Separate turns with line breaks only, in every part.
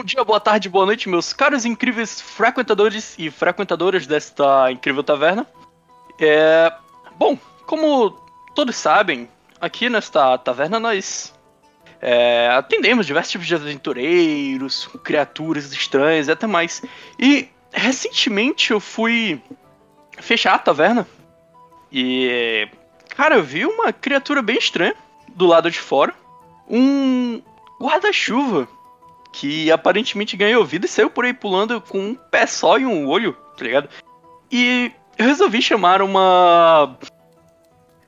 Bom dia, boa tarde, boa noite, meus caros incríveis frequentadores e frequentadoras desta incrível taverna. É... Bom, como todos sabem, aqui nesta taverna nós é, atendemos diversos tipos de aventureiros, criaturas estranhas e até mais. E recentemente eu fui fechar a taverna e, cara, eu vi uma criatura bem estranha do lado de fora. Um guarda-chuva que aparentemente ganhou vida e saiu por aí pulando com um pé só e um olho, tá ligado? E eu resolvi chamar uma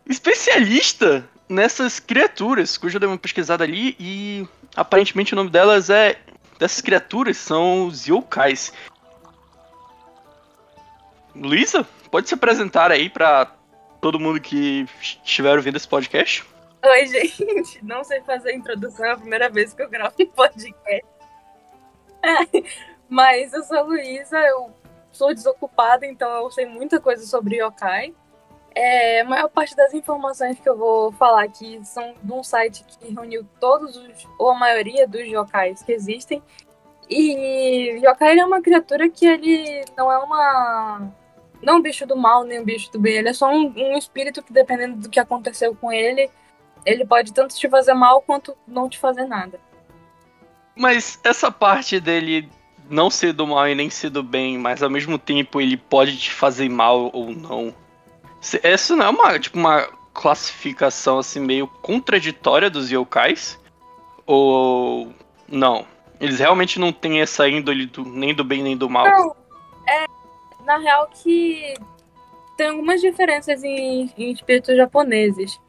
especialista nessas criaturas, cuja eu dei uma pesquisada ali e aparentemente o nome delas é. Dessas criaturas são os yokais. Luísa, pode se apresentar aí para todo mundo que estiver ouvindo esse podcast?
Oi, gente. Não sei fazer a introdução, é a primeira vez que eu gravo um podcast. Mas eu sou a Luísa, eu sou desocupada, então eu sei muita coisa sobre yokai. É, a maior parte das informações que eu vou falar aqui são de um site que reuniu todos os, ou a maioria dos yokais que existem. E yokai é uma criatura que ele não é uma. Não um bicho do mal, nem um bicho do bem. Ele é só um, um espírito que, dependendo do que aconteceu com ele, ele pode tanto te fazer mal quanto não te fazer nada.
Mas essa parte dele não ser do mal e nem ser do bem, mas ao mesmo tempo ele pode te fazer mal ou não. Essa não é uma, tipo, uma classificação assim meio contraditória dos yokais? Ou não? Eles realmente não têm essa índole do, nem do bem nem do mal?
Não, é na real que tem algumas diferenças em, em espíritos japoneses.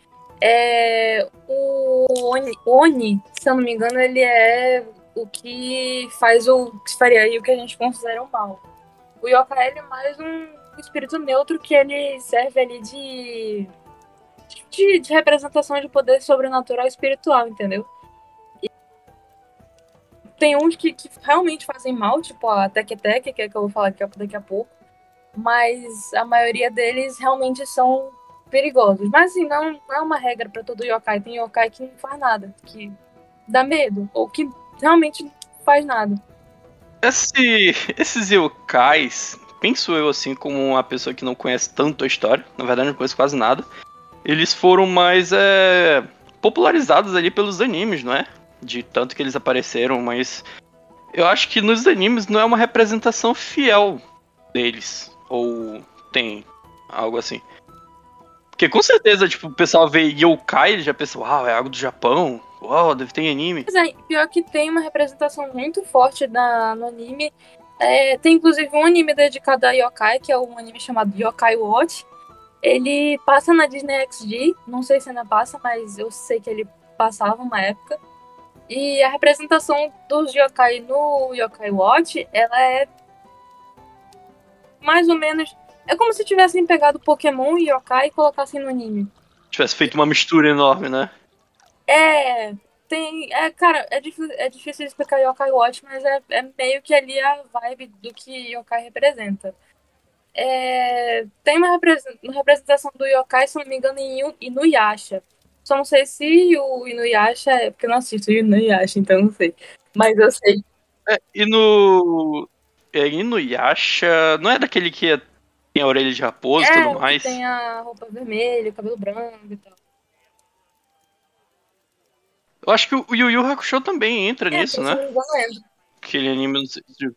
É, o Oni, Oni, se eu não me engano, ele é o que faz o que faria o que a gente considera o mal. O yokai é mais um espírito neutro que ele serve ali de, de, de representação de poder sobrenatural espiritual, entendeu? E tem uns que, que realmente fazem mal, tipo a Tek Tek, que é que eu vou falar aqui daqui a pouco. Mas a maioria deles realmente são perigosos. Mas assim, não, não é uma regra para todo yokai. Tem yokai que não faz nada, que dá medo, ou que realmente não faz nada.
Esse, esses yokais, penso eu assim, como uma pessoa que não conhece tanto a história, na verdade não conheço quase nada, eles foram mais é, popularizados ali pelos animes, não é? De tanto que eles apareceram, mas eu acho que nos animes não é uma representação fiel deles. Ou tem algo assim. Porque com certeza, tipo, o pessoal vê yokai e já pensa, uau, é algo do Japão, uau, deve ter anime.
Mas é, pior que tem uma representação muito forte na, no anime é, tem inclusive um anime dedicado a yokai, que é um anime chamado Yokai Watch. Ele passa na Disney XD, não sei se ainda passa, mas eu sei que ele passava uma época. E a representação dos yokai no Yokai Watch, ela é mais ou menos. É como se tivessem pegado Pokémon e yokai e colocassem no anime.
Tivesse feito uma mistura enorme, né?
É, tem. É, cara, é difícil, é difícil explicar Yokai Watch, mas é, é meio que ali a vibe do que Yokai representa. É, tem uma, representação do Yokai, se não me engano, em Inuyasha. Só não sei se o Inuyasha é. Porque eu não assisto o Inuyasha, então não sei. Mas eu sei.
É, e no. É, Inuyasha. Não é daquele que tem a orelha de raposa e
é,
tudo mais?
Tem a roupa vermelha, o cabelo branco e tal.
Eu acho que o Yu Yu Hakusho também entra é, nisso, né? Aquele anime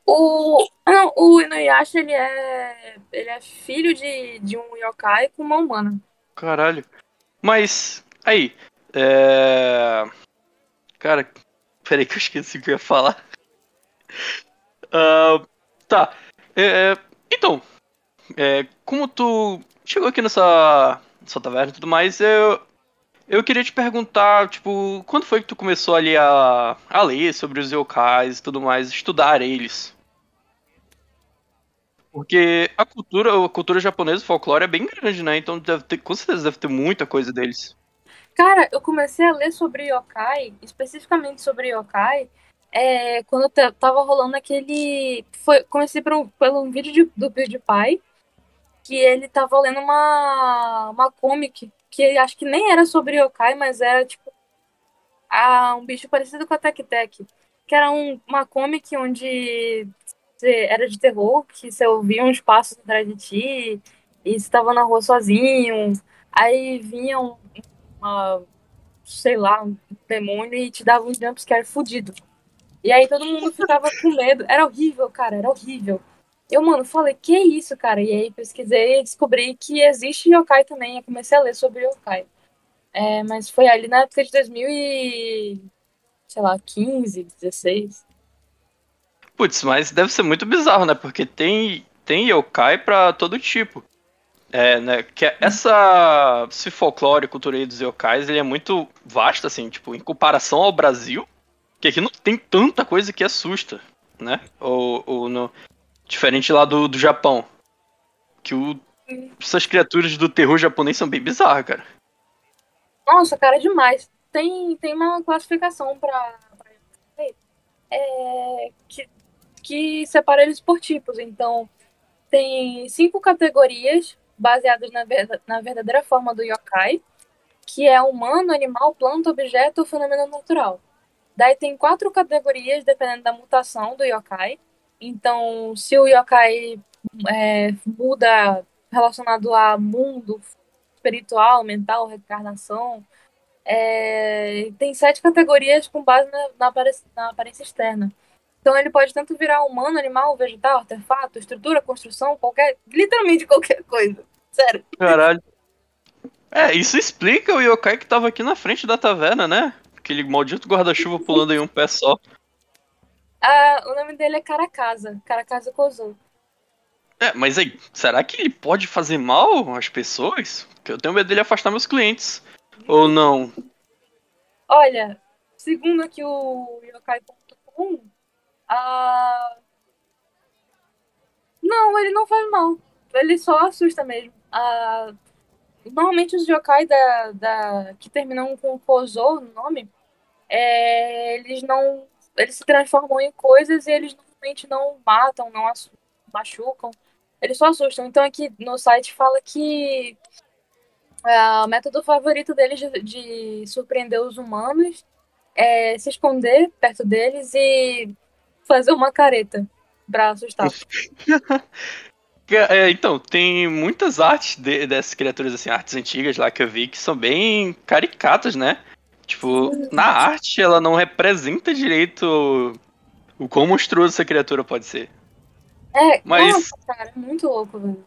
O, não, o Inuyasha, ele é, ele é filho de, de um yokai com uma humana.
Caralho. Mas, aí, é... Cara, peraí que eu esqueci o que eu ia falar. Uh, tá. É, então, é, como tu chegou aqui nessa, nessa taverna e tudo mais, eu, eu queria te perguntar, tipo, quando foi que tu começou ali a, a ler sobre os yokais e tudo mais, estudar eles? Porque a cultura, a cultura japonesa, o folclore é bem grande, né? Então deve ter, com certeza deve ter muita coisa deles.
Cara, eu comecei a ler sobre yokai, especificamente sobre yokai, é, quando tava rolando aquele. Foi, comecei por um, pelo um vídeo de, do PewDiePie, que ele tava lendo uma, uma comic que acho que nem era sobre yokai, mas era tipo ah, um bicho parecido com a Tek Tek. que era um, uma comic onde era de terror, que você ouvia uns passos atrás de ti e você estava na rua sozinho, aí vinha um, uma, sei lá, um demônio e te dava um jumpscare fudido. E aí todo mundo ficava com medo. Era horrível, cara, era horrível. Eu, mano, falei, que isso, cara? E aí pesquisei e descobri que existe yokai também. Eu comecei a ler sobre yokai. É, mas foi ali na época de 2000 e... sei lá, 15, 16.
Putz, mas deve ser muito bizarro, né? Porque tem, tem yokai pra todo tipo. É, né? Que é essa, esse folclore, cultura aí dos yokais, ele é muito vasto, assim, tipo, em comparação ao Brasil, que aqui não tem tanta coisa que assusta, né? Ou, ou no, diferente lá do, do Japão. Que o, essas criaturas do terror japonês são bem bizarras, cara.
Nossa, cara, é demais. Tem, tem uma classificação pra. pra é, que, que separa eles por tipos. Então, tem cinco categorias baseadas na, na verdadeira forma do yokai, que é humano, animal, planta, objeto ou fenômeno natural. Daí tem quatro categorias dependendo da mutação do yokai. Então, se o yokai é, muda relacionado a mundo espiritual, mental, reencarnação, é, tem sete categorias com base na, na, aparência, na, aparência, externa. Então ele pode tanto virar humano, animal, vegetal, artefato, estrutura, construção, qualquer. literalmente qualquer coisa. Sério.
Caralho. É, isso explica o yokai que tava aqui na frente da taverna, né? Aquele maldito guarda-chuva pulando em um pé só.
Ah, o nome dele é Caracasa. Caracasa Kozo.
É, mas aí, será que ele pode fazer mal às pessoas? Porque eu tenho medo dele afastar meus clientes. Ou não?
Olha, segundo aqui o yokai.com, a... Não, ele não faz mal. Ele só assusta mesmo. A... Normalmente os yokai da, da... que terminam com Kozo no nome, é... eles não eles se transformam em coisas e eles normalmente não matam, não machucam. Eles só assustam. Então aqui no site fala que é, o método favorito deles de, de surpreender os humanos é se esconder perto deles e fazer uma careta pra assustar.
É, então, tem muitas artes de, dessas criaturas, assim, artes antigas lá que eu vi que são bem caricatas, né? Tipo, na arte ela não representa direito o quão monstruoso essa criatura pode ser.
É, Mas, nossa, cara, é muito louco, velho.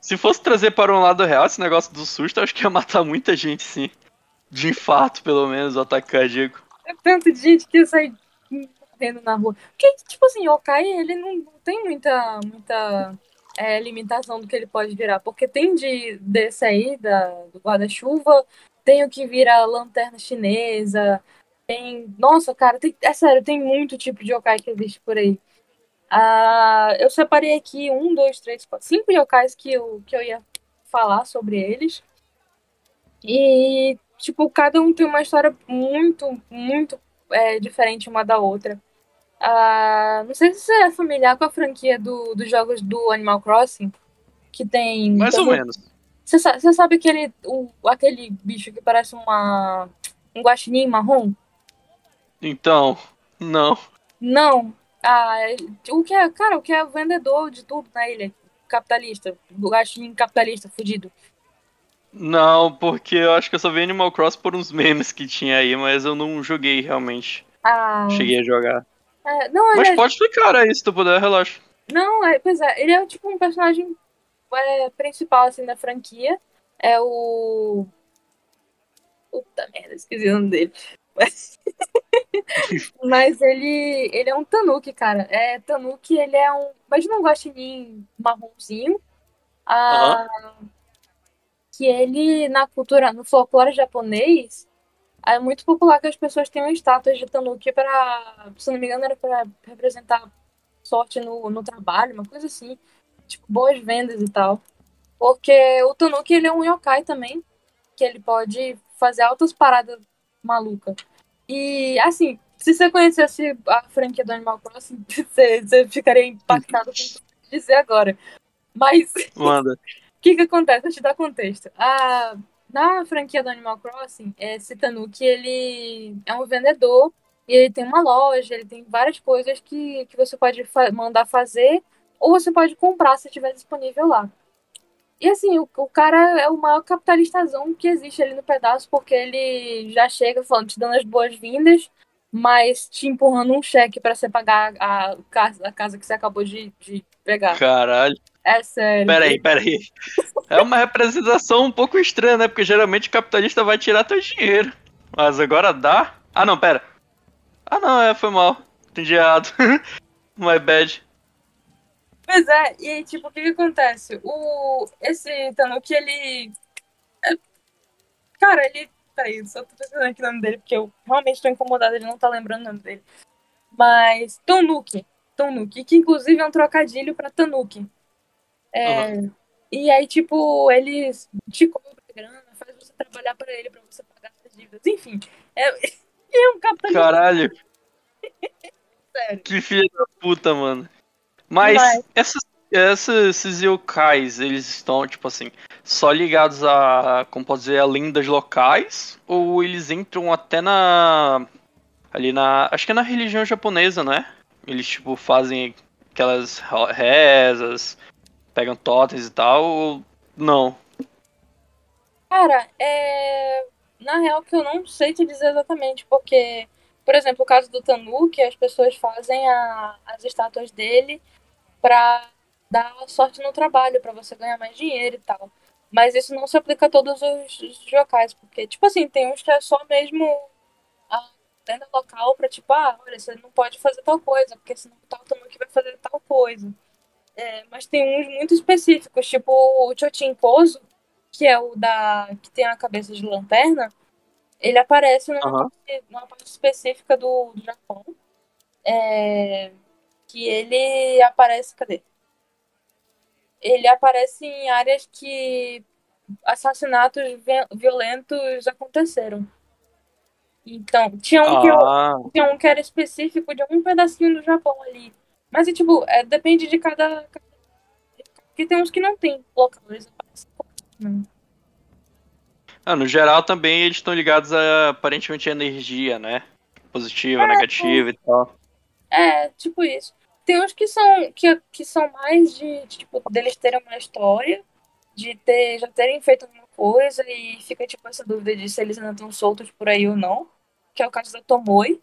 Se fosse trazer para um lado real esse negócio do susto, acho que ia matar muita gente, sim. De infarto, pelo menos, o ataque cardíaco.
É tanto de gente que ia sair vendo na rua. Porque, tipo assim, o Okai, ele não, não tem muita, muita é, limitação do que ele pode virar. Porque tem de desse aí, da, do guarda-chuva, tem o que vira lanterna chinesa. Tem. Nossa, cara, tem... é sério, tem muito tipo de yokai que existe por aí. Uh, eu separei aqui um, dois, três, quatro, cinco yokais que eu, que eu ia falar sobre eles. E, tipo, cada um tem uma história muito, muito é, diferente uma da outra. Uh, não sei se você é familiar com a franquia do, dos jogos do Animal Crossing, que tem.
Mais ou menos.
Você sabe, aquele, o, aquele bicho que parece uma, um guaxinim marrom?
Então, não.
Não. Ah, o que é, cara, o que é vendedor de tudo na ilha? Capitalista. Guaxinim capitalista, fudido.
Não, porque eu acho que eu só vi Animal Cross por uns memes que tinha aí, mas eu não joguei realmente.
Ah.
Cheguei a jogar.
É, não,
mas
é...
pode explicar aí, se tu puder, relaxa.
Não, é, pois é, ele é tipo um personagem é, principal assim da franquia é o puta merda, esqueci o nome dele. Mas ele, ele é um Tanuki, cara. É, Tanuki, ele é um. Imagina um guaxinim marronzinho. Ah, uhum. Que ele, na cultura, no folclore japonês, é muito popular que as pessoas tenham estátuas de Tanuki para. Se não me engano, era para representar sorte no, no trabalho, uma coisa assim tipo, boas vendas e tal. Porque o Tanuki, ele é um yokai também, que ele pode fazer altas paradas malucas. E, assim, se você conhecesse a franquia do Animal Crossing, você, você ficaria impactado com o que eu dizer agora. Mas,
o
que que acontece? Vou te dar contexto. A, na franquia do Animal Crossing, esse Tanuki, ele é um vendedor E ele tem uma loja, ele tem várias coisas que, que você pode fa mandar fazer ou você pode comprar se estiver disponível lá. E assim, o, o cara é o maior capitalistazão que existe ali no pedaço, porque ele já chega falando, te dando as boas-vindas, mas te empurrando um cheque para você pagar a, casa, a casa que você acabou de, de pegar.
Caralho.
É sério.
Peraí, peraí. É uma representação um pouco estranha, né? Porque geralmente o capitalista vai tirar teu dinheiro. Mas agora dá? Ah, não, pera. Ah, não, é, foi mal. Entendi errado. My bad.
Pois é, e aí, tipo, o que que acontece? O, esse Tanuki, ele... É... Cara, ele... Peraí, só tô pensando aqui o nome dele, porque eu realmente tô incomodada de não tá lembrando o nome dele. Mas, Tanuki. Tanuki, que inclusive é um trocadilho pra Tanuki. É... Uhum. E aí, tipo, ele te cobra grana, faz você trabalhar pra ele, pra você pagar suas dívidas. Enfim, é, é um capitalista.
Caralho. Sério. Que filha da puta, mano. Mas, Mas... Essas, essas, esses yokais, eles estão, tipo assim, só ligados a, como pode dizer, a lendas locais? Ou eles entram até na. Ali na. Acho que é na religião japonesa, né? Eles, tipo, fazem aquelas rezas, pegam totens e tal, ou não?
Cara, é. Na real que eu não sei te dizer exatamente, porque, por exemplo, o caso do Tanuki, as pessoas fazem a, as estátuas dele para dar sorte no trabalho, para você ganhar mais dinheiro e tal. Mas isso não se aplica a todos os, locais, porque, tipo assim, tem uns que é só mesmo a tenda local pra, tipo, ah, olha, você não pode fazer tal coisa, porque senão tal que vai fazer tal coisa. É, mas tem uns muito específicos, tipo o Chotinkoso, que é o da. que tem a cabeça de lanterna, ele aparece numa, uhum. parte, numa parte específica do, do Japão. É, que ele aparece. Cadê? Ele aparece em áreas que assassinatos violentos aconteceram. Então, tinha um, ah. que, tinha um que era específico de algum pedacinho do Japão ali. Mas, é, tipo, é, depende de cada, Porque tem uns que não tem aparecem.
Ah, no geral também eles estão ligados a aparentemente a energia, né? Positiva, é, negativa e tal.
É, tipo isso. Tem uns que são, que, que são mais de, de, tipo, deles terem uma história, de ter, já terem feito alguma coisa e fica, tipo, essa dúvida de se eles ainda estão soltos por aí ou não. Que é o caso da Tomoi,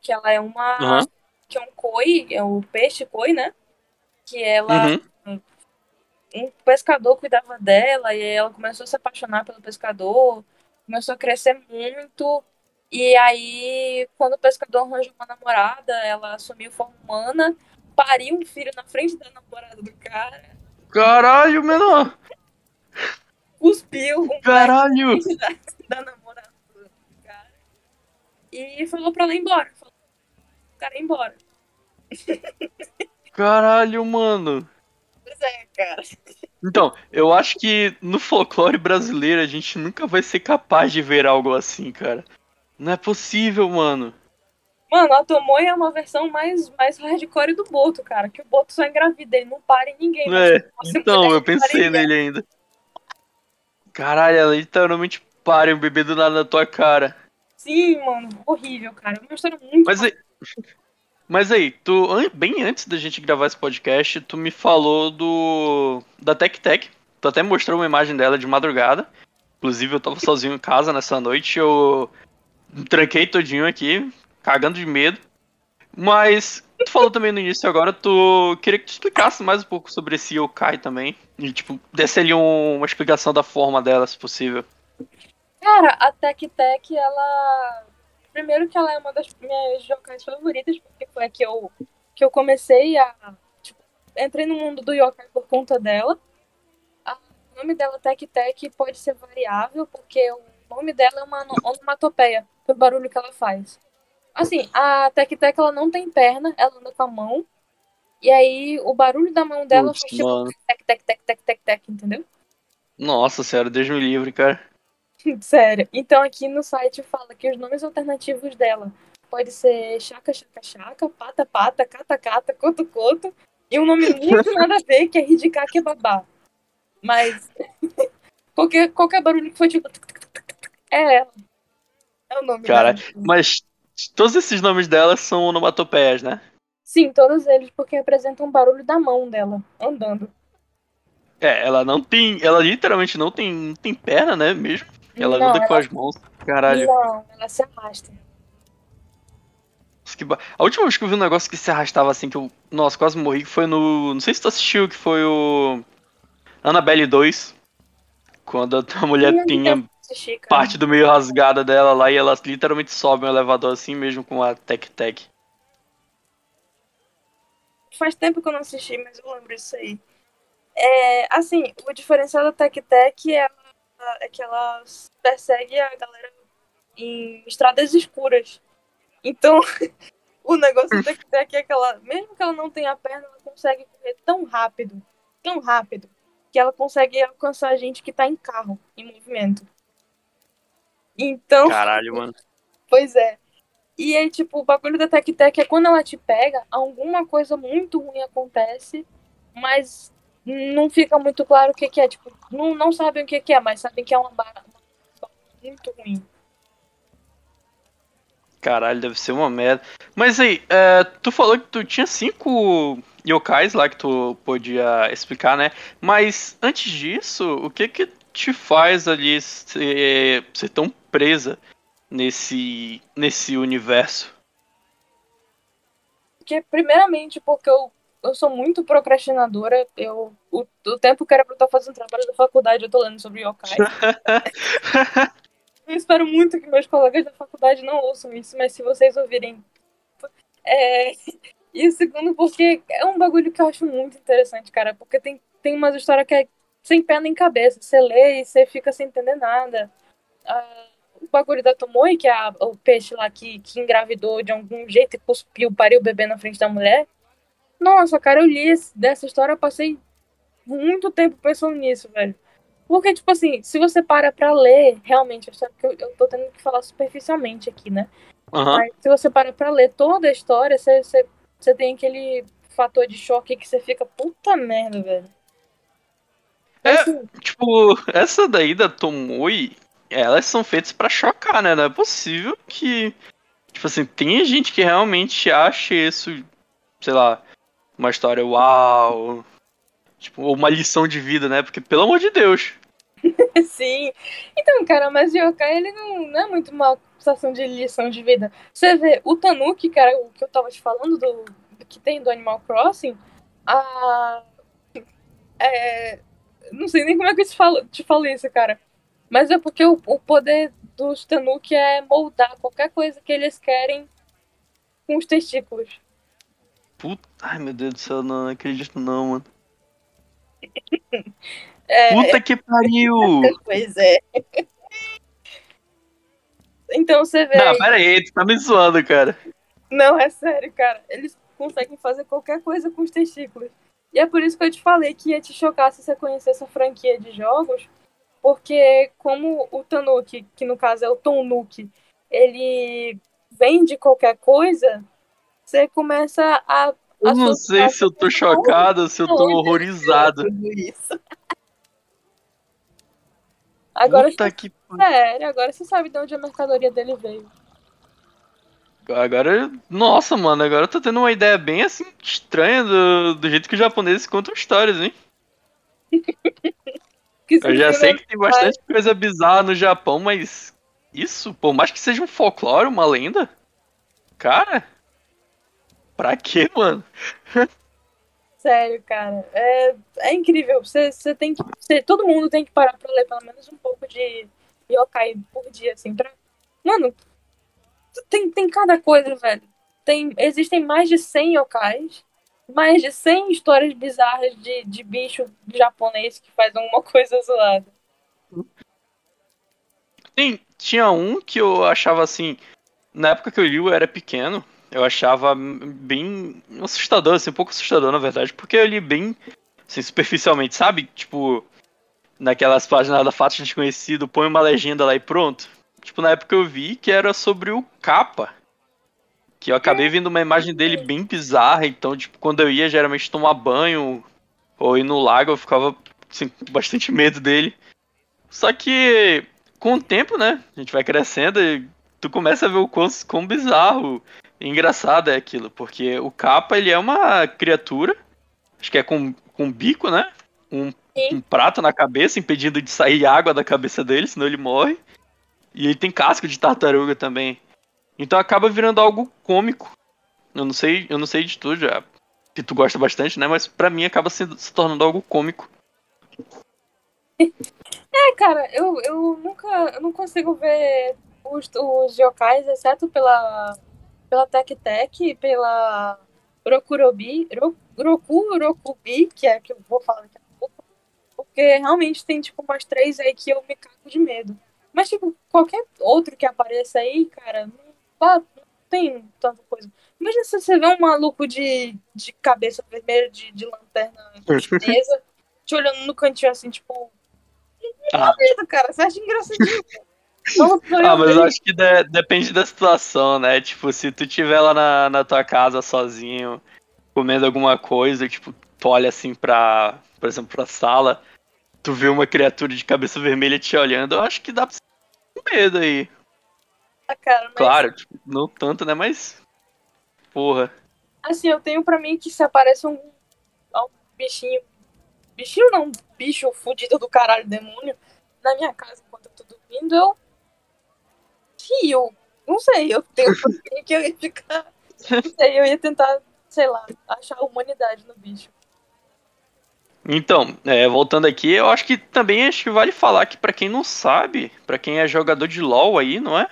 que ela é uma. Uhum. que é um koi, é o peixe koi, né? Que ela. Uhum. Um pescador cuidava dela e ela começou a se apaixonar pelo pescador, começou a crescer muito. E aí, quando o pescador arranjou uma namorada, ela assumiu forma humana pariu um filho na frente da namorada do cara.
Caralho, menor!
Cuspiu um
Caralho!
Da, da namorada do cara. E falou pra ela ir embora. Falou o cara ir embora.
Caralho, mano.
Pois é, cara.
Então, eu acho que no folclore brasileiro a gente nunca vai ser capaz de ver algo assim, cara. Não é possível, mano.
Mano, a Tomoe é uma versão mais, mais hardcore do Boto, cara. Que o Boto só engravida, ele não para em ninguém.
É, então, eu pensei nele ainda. Caralho, ela literalmente para um bebê do nada na tua cara.
Sim, mano, horrível, cara. Uma história muito.
Mas aí, mas aí, tu, bem antes da gente gravar esse podcast, tu me falou do. da Tech Tech. Tu até mostrou uma imagem dela de madrugada. Inclusive, eu tava sozinho em casa nessa noite. Eu tranquei todinho aqui, cagando de medo. Mas tu falou também no início agora, tu queria que tu explicasse mais um pouco sobre esse yokai também. E, tipo, desse ali um, uma explicação da forma dela, se possível.
Cara, a Tech Tech, ela. Primeiro que ela é uma das minhas yokais favoritas, porque foi a que eu, que eu comecei a. Tipo, entrei no mundo do yokai por conta dela. o nome dela, Tech Tech, pode ser variável, porque o nome dela é uma onomatopeia, pelo barulho que ela faz. Assim, a Tec Tec ela não tem perna, ela anda com a mão. E aí o barulho da mão dela faz tipo tec, tec, tec, tec, tec, tec, entendeu?
Nossa, sério, Deus me livre, cara.
sério. Então aqui no site fala que os nomes alternativos dela pode ser chaca, chaca, chaca, pata, pata, cata, cata, coto, coto. E um nome muito nada a ver, que é ridicá, que é babá. Mas qualquer, qualquer barulho que for tipo. É ela. É o nome
Cara, mas todos esses nomes dela são onomatopeias, né?
Sim, todos eles, porque representam o barulho da mão dela, andando.
É, ela não tem. Ela literalmente não tem, não tem perna, né? Mesmo. Ela
Não,
anda
ela-
com as mãos. Caralho.
Não, ela se arrasta.
Nossa, ba- A última vez que eu vi um negócio que se arrastava assim, que eu. Nossa, quase morri, foi no. Não sei se tu assistiu, que foi o. Annabelle 2. Quando a mulher tinha
assistir, cara.
parte do meio rasgada dela lá e ela literalmente sobe um elevador assim mesmo com a Tec Tec.
Faz tempo que eu não assisti, mas eu lembro disso aí. É, assim, o diferencial da Tec Tec é, é que ela persegue a galera em estradas escuras. Então, o negócio da Tec Tec é que ela, mesmo que ela não tenha perna, ela consegue correr tão rápido, tão rápido, que ela consegue alcançar a gente que tá em carro, em movimento. Então,
Caralho, mano.
Pois é. E aí, tipo, o bagulho da Tec Tec é quando ela te pega, alguma coisa muito ruim acontece, mas não fica muito claro o que, que é. Tipo, não, não sabem o que, que é, mas sabem que é uma barra muito ruim.
Caralho, deve ser uma merda. Mas aí, é, tu falou que tu tinha cinco yokais lá que tu podia explicar, né? Mas antes disso, o que que te faz ali ser, ser tão presa nesse, nesse universo?
Porque, primeiramente, porque eu, eu sou muito procrastinadora. Eu, o, o tempo que era pra eu estar fazendo trabalho da faculdade, eu tô lendo sobre yokai. Eu espero muito que meus colegas da faculdade não ouçam isso, mas se vocês ouvirem. É... E o segundo, porque é um bagulho que eu acho muito interessante, cara. Porque tem, tem umas histórias que é sem pé nem cabeça. Você lê e você fica sem entender nada. Ah, o bagulho da Tomoe, que é a- o peixe lá que, que engravidou de algum jeito e cuspiu, pariu o bebê na frente da mulher. Nossa, cara, eu li esse- dessa história, eu passei muito tempo pensando nisso, velho. Porque, tipo assim, se você para pra ler, realmente, eu sei que eu, eu tô tendo que falar superficialmente aqui, né?
Aham.
Mas se você para pra ler toda a história, você, você, você tem aquele fator de choque que você fica, puta merda, velho.
É.
Assim,
Tipo, essa daí da Tomoe, elas são feitas pra chocar, né? Não é possível que. Tipo assim, tem gente que realmente acha isso, sei lá, uma história uau. Tipo, uma lição de vida, né? Porque, pelo amor de Deus.
Sim. Então, cara, mas Yokai, ele não, não é muito uma sensação de lição de vida. Você vê, o Tanuki, cara, o que eu tava te falando do, do que tem do Animal Crossing, a. É, não sei nem como é que eu te falo, te falo isso, cara. Mas é porque o, o poder dos Tanuki é moldar qualquer coisa que eles querem com os testículos.
Puta. Ai, meu Deus do céu, não acredito não, mano.
É,
Puta que pariu!
Pois é. Então você vê.
Não, pera aí, tu tá me zoando, cara.
Não, é sério, cara. Eles conseguem fazer qualquer coisa com os testículos. E é por isso que eu te falei que ia te chocar se você conhecesse a franquia de jogos. Porque como o Tanuki, que no caso é o Tonuki, ele vende qualquer coisa, você começa a.
Eu não sei se eu tô chocado ou se eu tô horrorizado.
isso. Agora,
Puta que
sério, agora você sabe de onde a mercadoria dele veio.
Agora, nossa, mano, agora eu tô tendo uma ideia bem assim estranha do, do jeito que os japoneses contam histórias, hein? Eu já sei que tem bastante coisa bizarra no Japão, mas isso, por mais que seja um folclore, uma lenda, cara, pra quê, mano?
Sério, cara. É, é incrível. Você, você tem que. Você, todo mundo tem que parar pra ler pelo menos um pouco de yokai por dia, assim. Pra... Mano, tem, tem cada coisa, velho. Tem, existem mais de 100 yokais, mais de 100 histórias bizarras de, de bicho japonês que faz alguma coisa zoada.
Sim, tinha um que eu achava assim, na época que eu li eu era pequeno, eu achava bem assustador, assim, um pouco assustador na verdade, porque eu li bem assim, superficialmente, sabe? Tipo, naquelas páginas da Fatos Desconhecido, põe uma legenda lá e pronto. Tipo, na época eu vi que era sobre o Capa. Que eu acabei vendo uma imagem dele bem bizarra, então, tipo, quando eu ia geralmente tomar banho ou ir no lago, eu ficava assim, com bastante medo dele. Só que com o tempo, né? A gente vai crescendo e tu começa a ver o quão, quão bizarro e engraçado é aquilo, porque o capa ele é uma criatura, acho que é com, com bico, né? Um, um prato na cabeça, impedindo de sair água da cabeça dele, senão ele morre. E ele tem casco de tartaruga também. Então acaba virando algo cômico. Eu não sei, eu não sei de tu já, que tu gosta bastante, né? Mas para mim acaba se, se tornando algo cômico.
É, cara, eu, eu nunca eu não consigo ver os, os yokais, exceto pela, pela Tec Tec pela Rokurobi, Roku Rokubi, que é que eu vou falar daqui a pouco, porque realmente tem tipo umas três aí que eu me cago de medo. Mas, tipo, qualquer outro que apareça aí, cara, não, não tem tanta coisa. Imagina se você vê um maluco de, de cabeça vermelha, de, de lanterna chinesa, te olhando no cantinho assim, tipo. Ah. cara. Você acha engraçadinho.
ah, mas eu acho que de, depende da situação, né? Tipo, se tu estiver lá na, na tua casa sozinho, comendo alguma coisa, tipo, tu olha assim pra, por exemplo, pra sala, tu vê uma criatura de cabeça vermelha te olhando, eu acho que dá pra ter medo aí.
Ah, cara, mas...
Claro, tipo, não tanto, né? Mas. Porra.
Assim, eu tenho pra mim que se aparece um, um bichinho. Bichinho não, bicho fudido do caralho, demônio, na minha casa enquanto eu tô dormindo, eu. Fio. Não sei, eu tenho pra mim que eu ia ficar. Não sei, eu ia tentar, sei lá, achar a humanidade no bicho.
Então, é, voltando aqui, eu acho que também acho que vale falar que para quem não sabe, para quem é jogador de LoL aí, não é?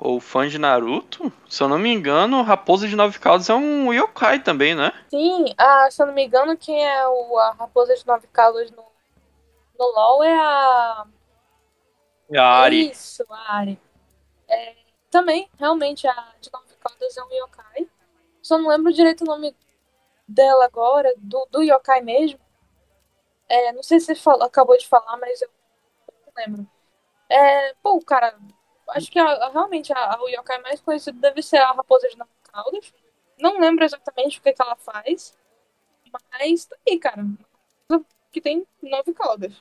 Ou fã de Naruto, se eu não me engano, Raposa de Nove Caudas é um yokai também, né?
Sim, ah, se eu não me engano, quem é o, a Raposa de Nove Caudas no, no LoL é a...
É a Ari.
Isso, a Ari. É, também, realmente, a de Nove Caudas é um yokai. Só não lembro direito o nome dela agora, do, do yokai mesmo. É, não sei se você falou, acabou de falar, mas eu não lembro. É, pô, cara, acho que a, realmente a, a, yokai mais conhecido deve ser a Raposa de Nove Caudas. Não lembro exatamente o que, que ela faz, mas tá aí, cara. Que tem nove caudas.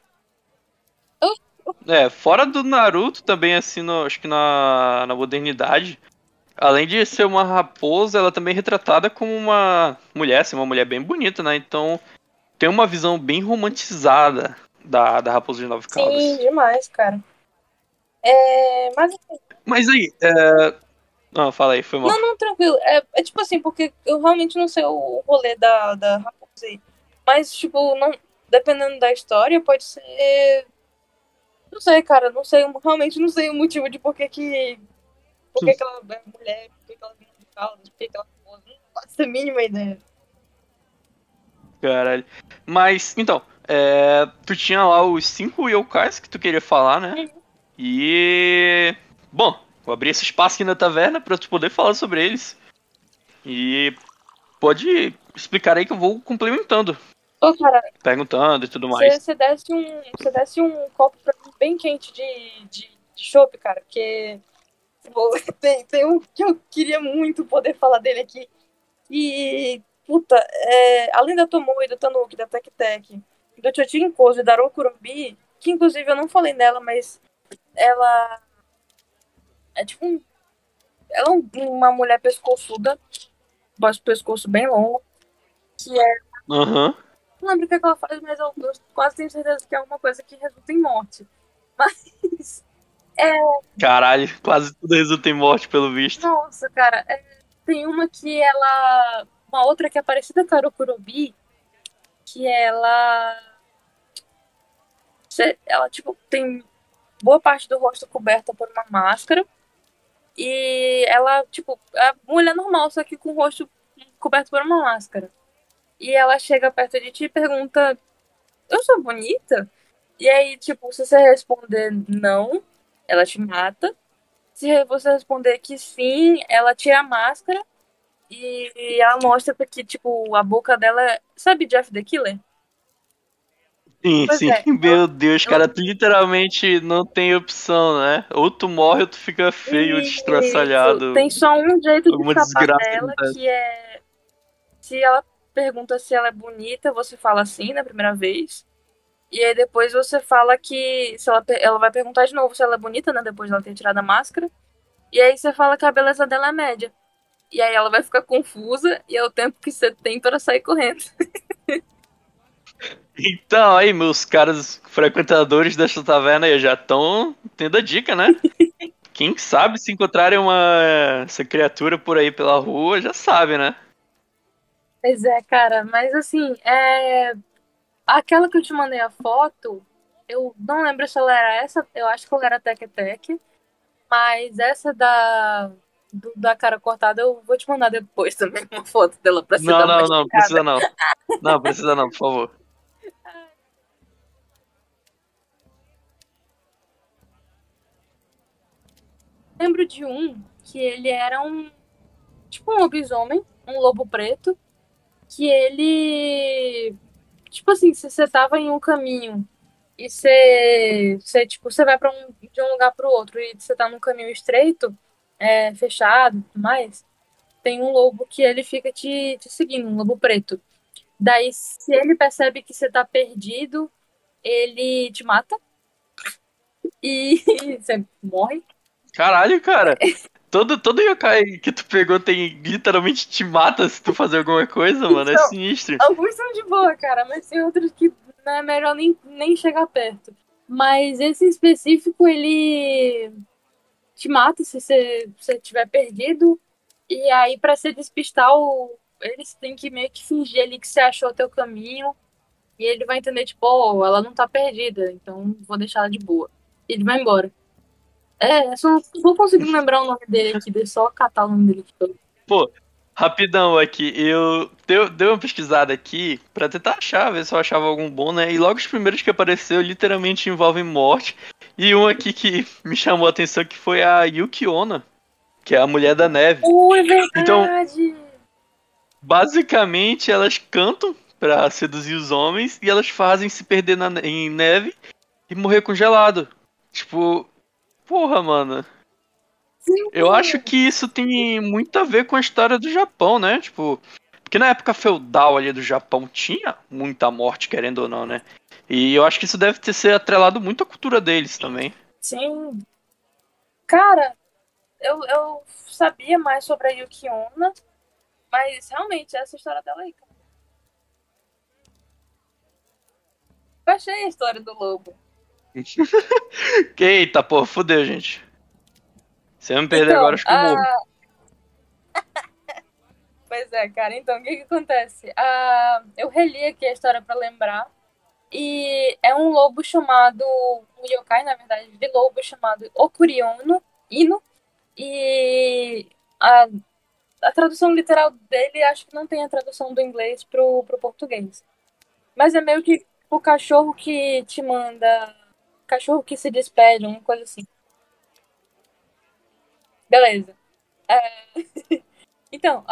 Eu. É, fora do Naruto também, assim, no, acho que na, na modernidade, além de ser uma raposa, ela é também é retratada como uma mulher, assim, uma mulher bem bonita, né? Então tem uma visão bem romantizada da, da Raposa de Nove Caldas.
Sim, demais, cara. É, mas... Assim,
mas aí, é... Não, fala aí, foi mal.
Não, não, tranquilo. É, é tipo assim, porque eu realmente não sei o rolê da, da Raposa aí. Mas, tipo, não, dependendo da história, pode ser... Não sei, cara, não sei, realmente não sei o motivo de por que que... Por que, que ela é mulher, por que, que ela vem de caldas, por que, que ela... Não faço a mínima ideia.
Caralho. Mas, então, é, tu tinha lá os cinco yokais que tu queria falar, né? E. Bom, vou abrir esse espaço aqui na taverna pra tu poder falar sobre eles. E. Pode explicar aí que eu vou complementando.
Ô, cara.
Perguntando e tudo mais.
Você desse um, você desse um copo pra mim bem quente de, de, de chopp, cara, porque. Tem, tem um que eu queria muito poder falar dele aqui. E puta, é, além da Tomoe, do Tanuki, da Tec Tec, do Chotin Kozo e da Rokurobi, que inclusive eu não falei nela, mas ela é tipo um, ela é uma mulher pescoçuda, pescoço bem longo, que é
uhum.
não lembro o que, é que ela faz, mas eu, eu, quase tenho certeza que é uma coisa que resulta em morte. Mas é...
Caralho, quase tudo resulta em morte pelo visto.
Nossa, cara, é, tem uma que ela uma outra que é parecida com a Arukurobi, que ela. Ela, tipo, tem boa parte do rosto coberta por uma máscara. E ela, tipo, é mulher normal, só que com o rosto coberto por uma máscara. E ela chega perto de ti e pergunta: Eu sou bonita? E aí, tipo, se você responder não, ela te mata. Se você responder que sim, ela tira a máscara e ela mostra porque, tipo, a boca dela. Sabe Jeff the Killer?
Sim, pois sim. É. Meu Deus, cara, tu literalmente não tem opção, né? Ou tu morre ou tu fica feio, Isso. destraçalhado.
Tem só um jeito de escapar dela, que é. Se ela pergunta se ela é bonita, você fala sim na primeira vez. E aí depois você fala que. Se ela, ela vai perguntar de novo se ela é bonita, né? Depois de ela ter tirado a máscara. E aí você fala que a beleza dela é média. E aí ela vai ficar confusa e é o tempo que você tem para sair correndo.
Então, aí, meus caras frequentadores dessa taverna aí já estão tendo a dica, né? Quem sabe se encontrarem uma essa criatura por aí pela rua, já sabe, né?
Pois é, cara, mas assim, é... aquela que eu te mandei a foto, eu não lembro se ela era essa, eu acho que ela era Tec Tec, mas essa da do, da cara cortada, eu vou te mandar depois também uma foto dela pra você
Não,
dar uma
não, não, precisa não. Não, precisa não, por favor.
Lembro de um que ele era um tipo um lobisomem, um lobo preto, que ele tipo assim, se você tava em um caminho e você, você tipo, você vai para um de um lugar para o outro e você tá num caminho estreito, é, fechado tudo mais, tem um lobo que ele fica te, te seguindo, um lobo preto. Daí, se ele percebe que você tá perdido, ele te mata. E você morre.
Caralho, cara. Todo, todo yokai que tu pegou tem literalmente te mata se tu fazer alguma coisa, mano. É
Então,
sinistro.
Alguns são de boa, cara, mas tem outros que não é melhor nem, nem chegar perto. Mas esse em específico, ele te mata se você, se você tiver perdido. E aí, pra se despistar, o, eles têm que meio que fingir ali que você achou o teu caminho. E ele vai entender, tipo, oh, ela não tá perdida, então vou deixar ela de boa. E ele vai embora. É, só não vou conseguir lembrar o nome dele aqui, deixa eu só catar o nome dele aqui.
Pô, rapidão aqui. Eu dei, dei uma pesquisada aqui pra tentar achar, ver se eu achava algum bom, né? E logo os primeiros que apareceu literalmente envolvem morte. E um aqui que me chamou a atenção que foi a Yuki Onna, que é a mulher da neve.
Uh, é verdade!
Então- Basicamente, elas cantam pra seduzir os homens e elas fazem se perder na, em neve e morrer congelado. Tipo, porra, mano. Eu acho que isso tem muito a ver com a história do Japão, né? Tipo, porque na época feudal ali do Japão tinha muita morte, querendo ou não, né? E eu acho que isso deve ter sido atrelado muito à cultura deles também.
Sim. Cara, eu, eu sabia mais sobre a Yuki Onna, mas realmente essa história dela aí, cara. Eu achei a história do lobo.
Eita, pô, fudeu, gente. Se eu me perder
Então,
agora, acho que eu
a-
morro.
Pois é, cara. Então, o que que acontece? Ah, eu reli aqui a história pra lembrar. E é um lobo chamado. Um yokai, na verdade, de lobo chamado Okuriono Ino. E a, a tradução literal dele, acho que não tem a tradução do inglês pro, pro português. Mas é meio que o cachorro que te manda. Cachorro que se despede, uma coisa assim. Beleza. É, Então,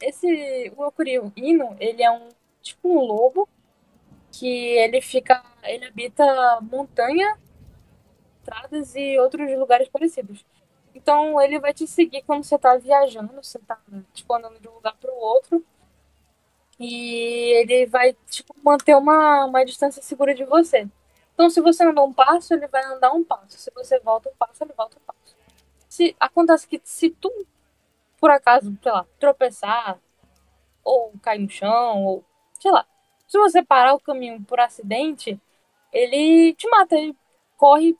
esse o Okuryu Ino, ele é um tipo um lobo que ele fica, ele habita montanha, estradas e outros lugares parecidos. Então, ele vai te seguir quando você tá viajando, você tá tipo andando de um lugar pro outro. E ele vai tipo manter uma, uma distância segura de você. Então, se você andar um passo, ele vai andar um passo. Se você volta um passo, ele volta um passo. Se acontece que se tu por acaso, sei lá, tropeçar, ou cair no chão, ou sei lá. Se você parar o caminho por acidente, ele te mata, ele corre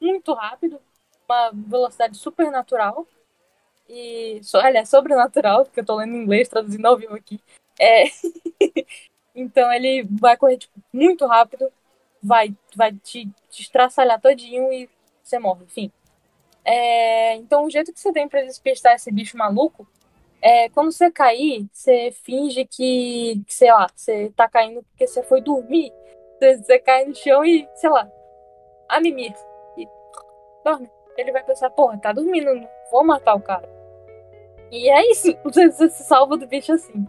muito rápido, uma velocidade super natural. E, so- aliás, sobrenatural, porque eu tô lendo em inglês, traduzindo ao vivo aqui. É... então ele vai correr tipo, muito rápido, vai, vai te, te estraçalhar todinho e você morre, enfim. É, então, o jeito que você tem pra despistar esse bicho maluco é quando você cair, você finge que, que, sei lá, você tá caindo porque você foi dormir. Você, você cai no chão e, sei lá, a mimir. E dorme. Ele vai pensar, porra, tá dormindo, não vou matar o cara. E é isso, você, você se salva do bicho assim.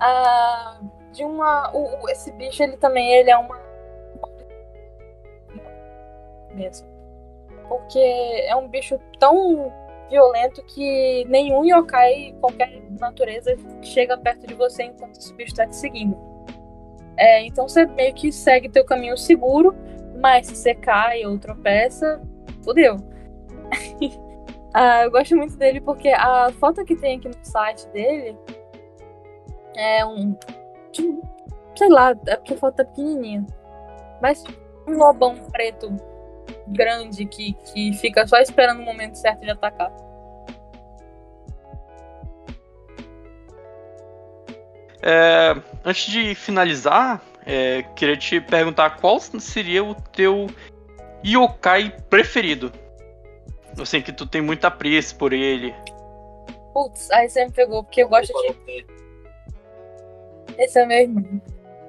Ah, de uma. O- esse bicho, ele também ele é uma. Mesmo porque é um bicho tão violento que nenhum yokai, qualquer natureza, chega perto de você enquanto esse bicho tá te seguindo. É, então você meio que segue teu caminho seguro, mas se você cai ou tropeça, fodeu. Ah, eu gosto muito dele porque a foto que tem aqui no site dele é um. Sei lá, é porque a foto tá pequenininha. Mas um lobão preto grande que, que fica só esperando o momento certo de atacar.
É, antes de finalizar, é, queria te perguntar qual seria o teu yokai preferido? Assim, que tu tem muita apreço por ele.
Putz, aí você me pegou, porque eu gosto de. Esse é meu irmão.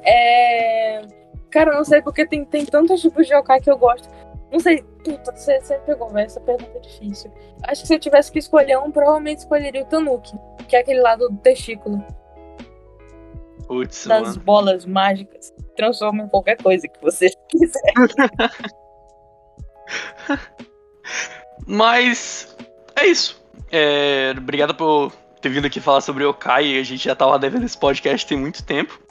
É. Cara, eu não sei porque tem, tem tantos tipos de yokai que eu gosto. Não sei, puta, você, você me pegou, velho. Essa pergunta é difícil. Acho que se eu tivesse que escolher um, provavelmente escolheria o Tanuki, que é aquele lado do testículo.
Putz,
das
mano.
bolas mágicas. Transforma em qualquer coisa que você quiser.
Mas é isso. É, obrigado por ter vindo aqui falar sobre Yokai. A gente já tava devendo esse podcast tem muito tempo.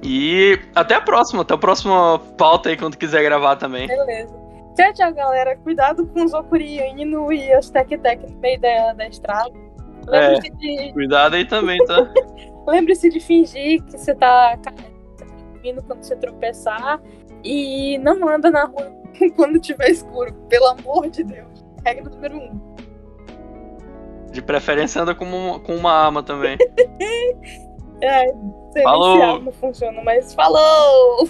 E até a próxima, até a próxima pauta aí quando quiser gravar também.
Beleza. Tchau, galera. Cuidado com os Okuri Inu e os Tec Tec no meio da, da estrada. Lembre-se de,
Cuidado aí também, tá?
lembre-se de fingir que você tá vindo quando você tropeçar. E não anda na rua quando tiver escuro, pelo amor de Deus. Regra número um.
De preferência anda com uma, com uma arma também.
É, sei nem
Falou.
se a arma funciona, mas falou!